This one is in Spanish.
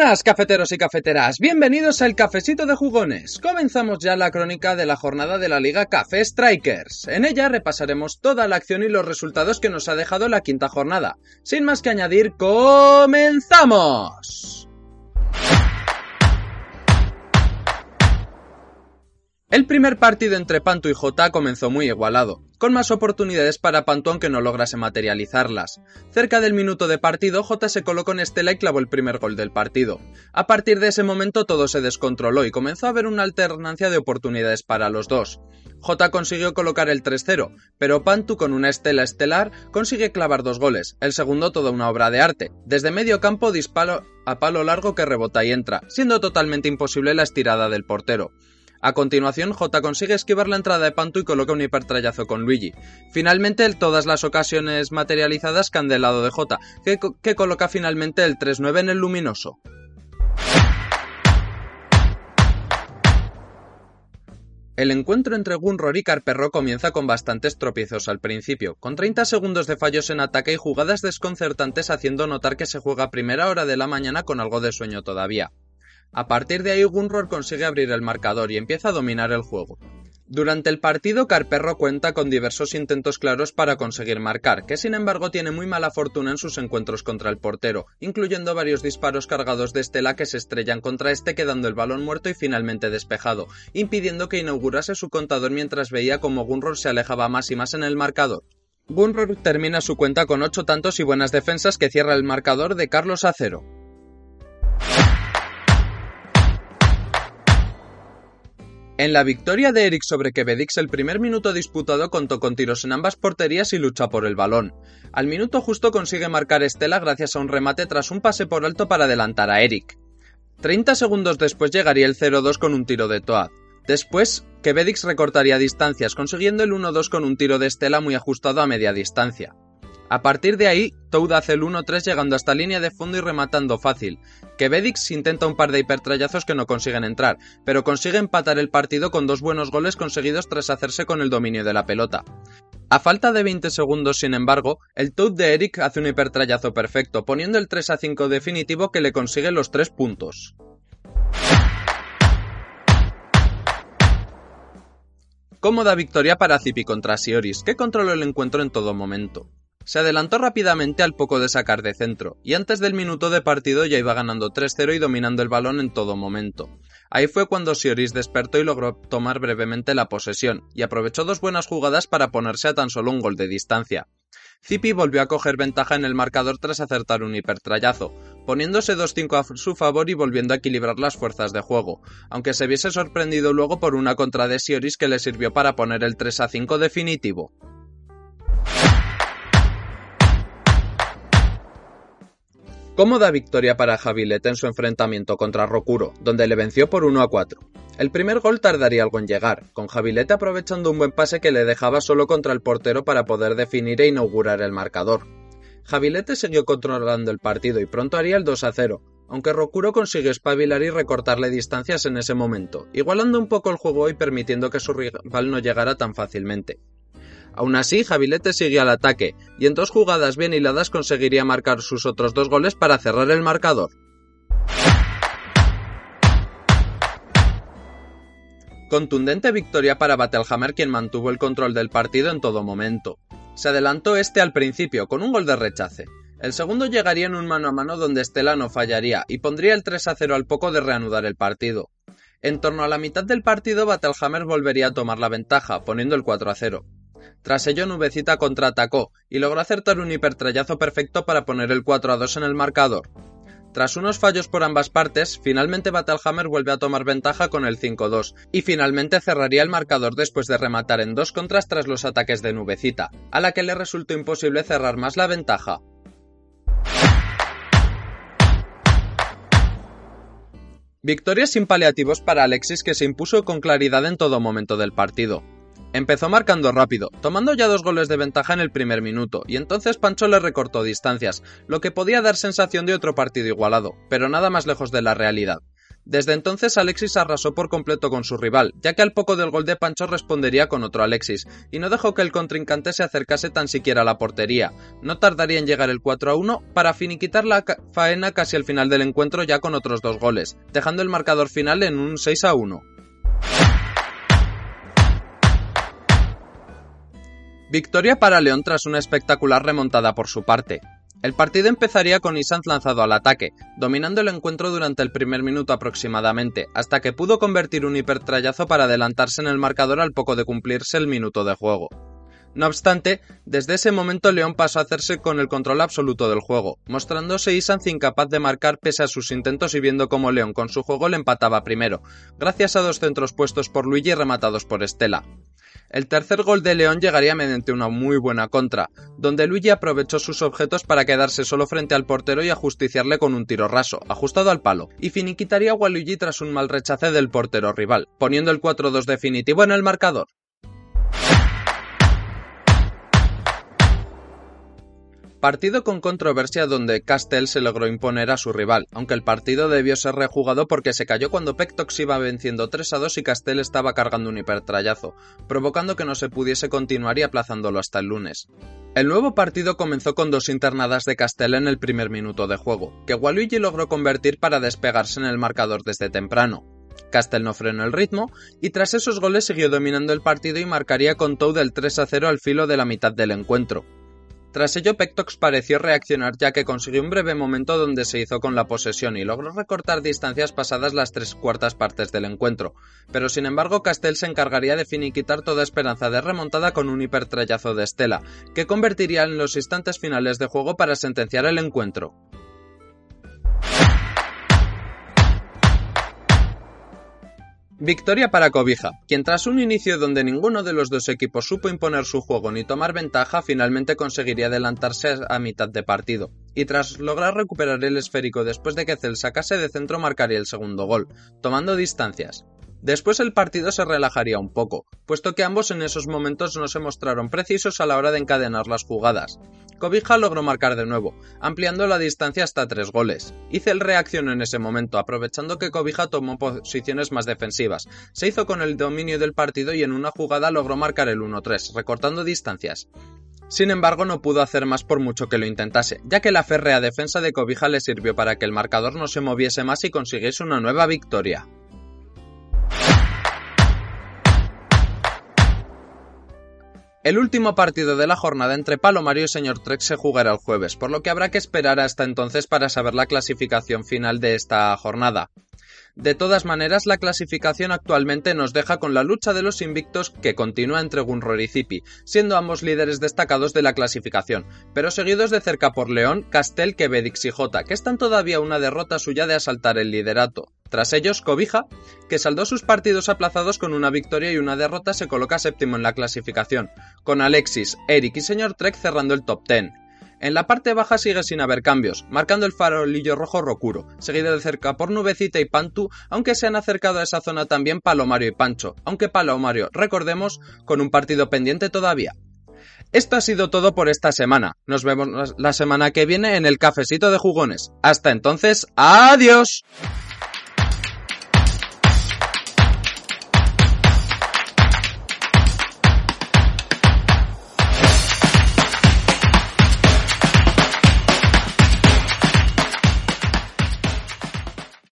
Buenas cafeteros y cafeteras, bienvenidos al Cafecito de Jugones. Comenzamos ya la crónica de la jornada de la Liga Café Strikers. En ella repasaremos toda la acción y los resultados que nos ha dejado la quinta jornada. Sin más que añadir, ¡comenzamos! El primer partido entre Pantu y Jota comenzó muy igualado, con más oportunidades para Pantu aunque no lograse materializarlas. Cerca del minuto de partido, Jota se colocó en Estela y clavó el primer gol del partido. A partir de ese momento todo se descontroló y comenzó a haber una alternancia de oportunidades para los dos. Jota consiguió colocar el 3-0, pero Pantu con una estela estelar consigue clavar dos goles, el segundo toda una obra de arte. Desde medio campo disparo a palo largo que rebota y entra, siendo totalmente imposible la estirada del portero. A continuación, J consigue esquivar la entrada de Pantu y coloca un hipertrayazo con Luigi. Finalmente, todas las ocasiones materializadas caen del lado de J, que, que coloca finalmente el 3-9 en el luminoso. El encuentro entre Gunror y Carperro comienza con bastantes tropiezos al principio, con 30 segundos de fallos en ataque y jugadas desconcertantes haciendo notar que se juega a primera hora de la mañana con algo de sueño todavía. A partir de ahí Gunror consigue abrir el marcador y empieza a dominar el juego. Durante el partido Carperro cuenta con diversos intentos claros para conseguir marcar, que sin embargo tiene muy mala fortuna en sus encuentros contra el portero, incluyendo varios disparos cargados de estela que se estrellan contra este quedando el balón muerto y finalmente despejado, impidiendo que inaugurase su contador mientras veía como Gunror se alejaba más y más en el marcador. Gunror termina su cuenta con 8 tantos y buenas defensas que cierra el marcador de Carlos a En la victoria de Eric sobre Quevedix, el primer minuto disputado contó con tiros en ambas porterías y lucha por el balón. Al minuto justo consigue marcar Estela gracias a un remate tras un pase por alto para adelantar a Eric. 30 segundos después llegaría el 0-2 con un tiro de Toad. Después, Quevedix recortaría distancias, consiguiendo el 1-2 con un tiro de Estela muy ajustado a media distancia. A partir de ahí, Toad hace el 1-3 llegando hasta línea de fondo y rematando fácil. Quevedix intenta un par de hipertrayazos que no consiguen entrar, pero consigue empatar el partido con dos buenos goles conseguidos tras hacerse con el dominio de la pelota. A falta de 20 segundos, sin embargo, el Toad de Eric hace un hipertrayazo perfecto, poniendo el 3-5 definitivo que le consigue los 3 puntos. Cómoda victoria para Zipi contra Sioris, que controló el encuentro en todo momento. Se adelantó rápidamente al poco de sacar de centro, y antes del minuto de partido ya iba ganando 3-0 y dominando el balón en todo momento. Ahí fue cuando Sioris despertó y logró tomar brevemente la posesión, y aprovechó dos buenas jugadas para ponerse a tan solo un gol de distancia. Zipi volvió a coger ventaja en el marcador tras acertar un hipertrayazo, poniéndose 2-5 a su favor y volviendo a equilibrar las fuerzas de juego, aunque se viese sorprendido luego por una contra de Sioris que le sirvió para poner el 3-5 definitivo. Cómoda victoria para Javilete en su enfrentamiento contra Rokuro, donde le venció por 1 a 4. El primer gol tardaría algo en llegar, con Javilete aprovechando un buen pase que le dejaba solo contra el portero para poder definir e inaugurar el marcador. Javilete siguió controlando el partido y pronto haría el 2 a 0, aunque Rokuro consiguió espabilar y recortarle distancias en ese momento, igualando un poco el juego y permitiendo que su rival no llegara tan fácilmente. Aún así, Javilete sigue al ataque, y en dos jugadas bien hiladas conseguiría marcar sus otros dos goles para cerrar el marcador. Contundente victoria para Battlehammer quien mantuvo el control del partido en todo momento. Se adelantó este al principio con un gol de rechace. El segundo llegaría en un mano a mano donde Estela no fallaría y pondría el 3 a 0 al poco de reanudar el partido. En torno a la mitad del partido Battlehammer volvería a tomar la ventaja, poniendo el 4 a 0. Tras ello Nubecita contraatacó y logró acertar un hipertrayazo perfecto para poner el 4 a 2 en el marcador. Tras unos fallos por ambas partes, finalmente Battlehammer vuelve a tomar ventaja con el 5-2 y finalmente cerraría el marcador después de rematar en dos contras tras los ataques de Nubecita, a la que le resultó imposible cerrar más la ventaja. Victorias sin paliativos para Alexis que se impuso con claridad en todo momento del partido. Empezó marcando rápido, tomando ya dos goles de ventaja en el primer minuto, y entonces Pancho le recortó distancias, lo que podía dar sensación de otro partido igualado, pero nada más lejos de la realidad. Desde entonces Alexis arrasó por completo con su rival, ya que al poco del gol de Pancho respondería con otro Alexis, y no dejó que el contrincante se acercase tan siquiera a la portería. No tardaría en llegar el 4 a 1 para finiquitar la faena casi al final del encuentro ya con otros dos goles, dejando el marcador final en un 6 a 1. Victoria para León tras una espectacular remontada por su parte. El partido empezaría con Isant lanzado al ataque, dominando el encuentro durante el primer minuto aproximadamente, hasta que pudo convertir un hipertrayazo para adelantarse en el marcador al poco de cumplirse el minuto de juego. No obstante, desde ese momento León pasó a hacerse con el control absoluto del juego, mostrándose Isanz incapaz de marcar pese a sus intentos y viendo cómo León con su juego le empataba primero, gracias a dos centros puestos por Luigi y rematados por Estela. El tercer gol de León llegaría mediante una muy buena contra, donde Luigi aprovechó sus objetos para quedarse solo frente al portero y ajusticiarle con un tiro raso, ajustado al palo, y finiquitaría a Waluigi tras un mal rechace del portero rival, poniendo el 4-2 definitivo en el marcador. Partido con controversia donde Castell se logró imponer a su rival, aunque el partido debió ser rejugado porque se cayó cuando Pectox iba venciendo 3 a 2 y Castell estaba cargando un hipertrayazo, provocando que no se pudiese continuar y aplazándolo hasta el lunes. El nuevo partido comenzó con dos internadas de Castell en el primer minuto de juego, que Waluigi logró convertir para despegarse en el marcador desde temprano. Castell no frenó el ritmo y tras esos goles siguió dominando el partido y marcaría con Toad del 3 a 0 al filo de la mitad del encuentro. Tras ello, Pectox pareció reaccionar ya que consiguió un breve momento donde se hizo con la posesión y logró recortar distancias pasadas las tres cuartas partes del encuentro, pero sin embargo Castell se encargaría de finiquitar toda esperanza de remontada con un hipertrayazo de Estela, que convertiría en los instantes finales de juego para sentenciar el encuentro. Victoria para Cobija, quien tras un inicio donde ninguno de los dos equipos supo imponer su juego ni tomar ventaja, finalmente conseguiría adelantarse a mitad de partido, y tras lograr recuperar el esférico después de que Cel sacase de centro marcaría el segundo gol, tomando distancias. Después el partido se relajaría un poco, puesto que ambos en esos momentos no se mostraron precisos a la hora de encadenar las jugadas. Cobija logró marcar de nuevo, ampliando la distancia hasta tres goles. el reaccionó en ese momento, aprovechando que Cobija tomó posiciones más defensivas. Se hizo con el dominio del partido y en una jugada logró marcar el 1-3, recortando distancias. Sin embargo, no pudo hacer más por mucho que lo intentase, ya que la férrea defensa de Cobija le sirvió para que el marcador no se moviese más y consiguiese una nueva victoria. El último partido de la jornada entre Palomario y Señor Trek se jugará el jueves, por lo que habrá que esperar hasta entonces para saber la clasificación final de esta jornada. De todas maneras, la clasificación actualmente nos deja con la lucha de los invictos que continúa entre Gunror y siendo ambos líderes destacados de la clasificación, pero seguidos de cerca por León, Castel, Quevedix y Jota, que están todavía una derrota suya de asaltar el liderato. Tras ellos, Cobija, que saldó sus partidos aplazados con una victoria y una derrota, se coloca séptimo en la clasificación, con Alexis, Eric y Señor Trek cerrando el top 10. En la parte baja sigue sin haber cambios, marcando el farolillo rojo Rocuro, seguido de cerca por Nubecita y Pantu, aunque se han acercado a esa zona también Palomario y Pancho, aunque Palomario, recordemos, con un partido pendiente todavía. Esto ha sido todo por esta semana. Nos vemos la semana que viene en el cafecito de jugones. Hasta entonces, adiós.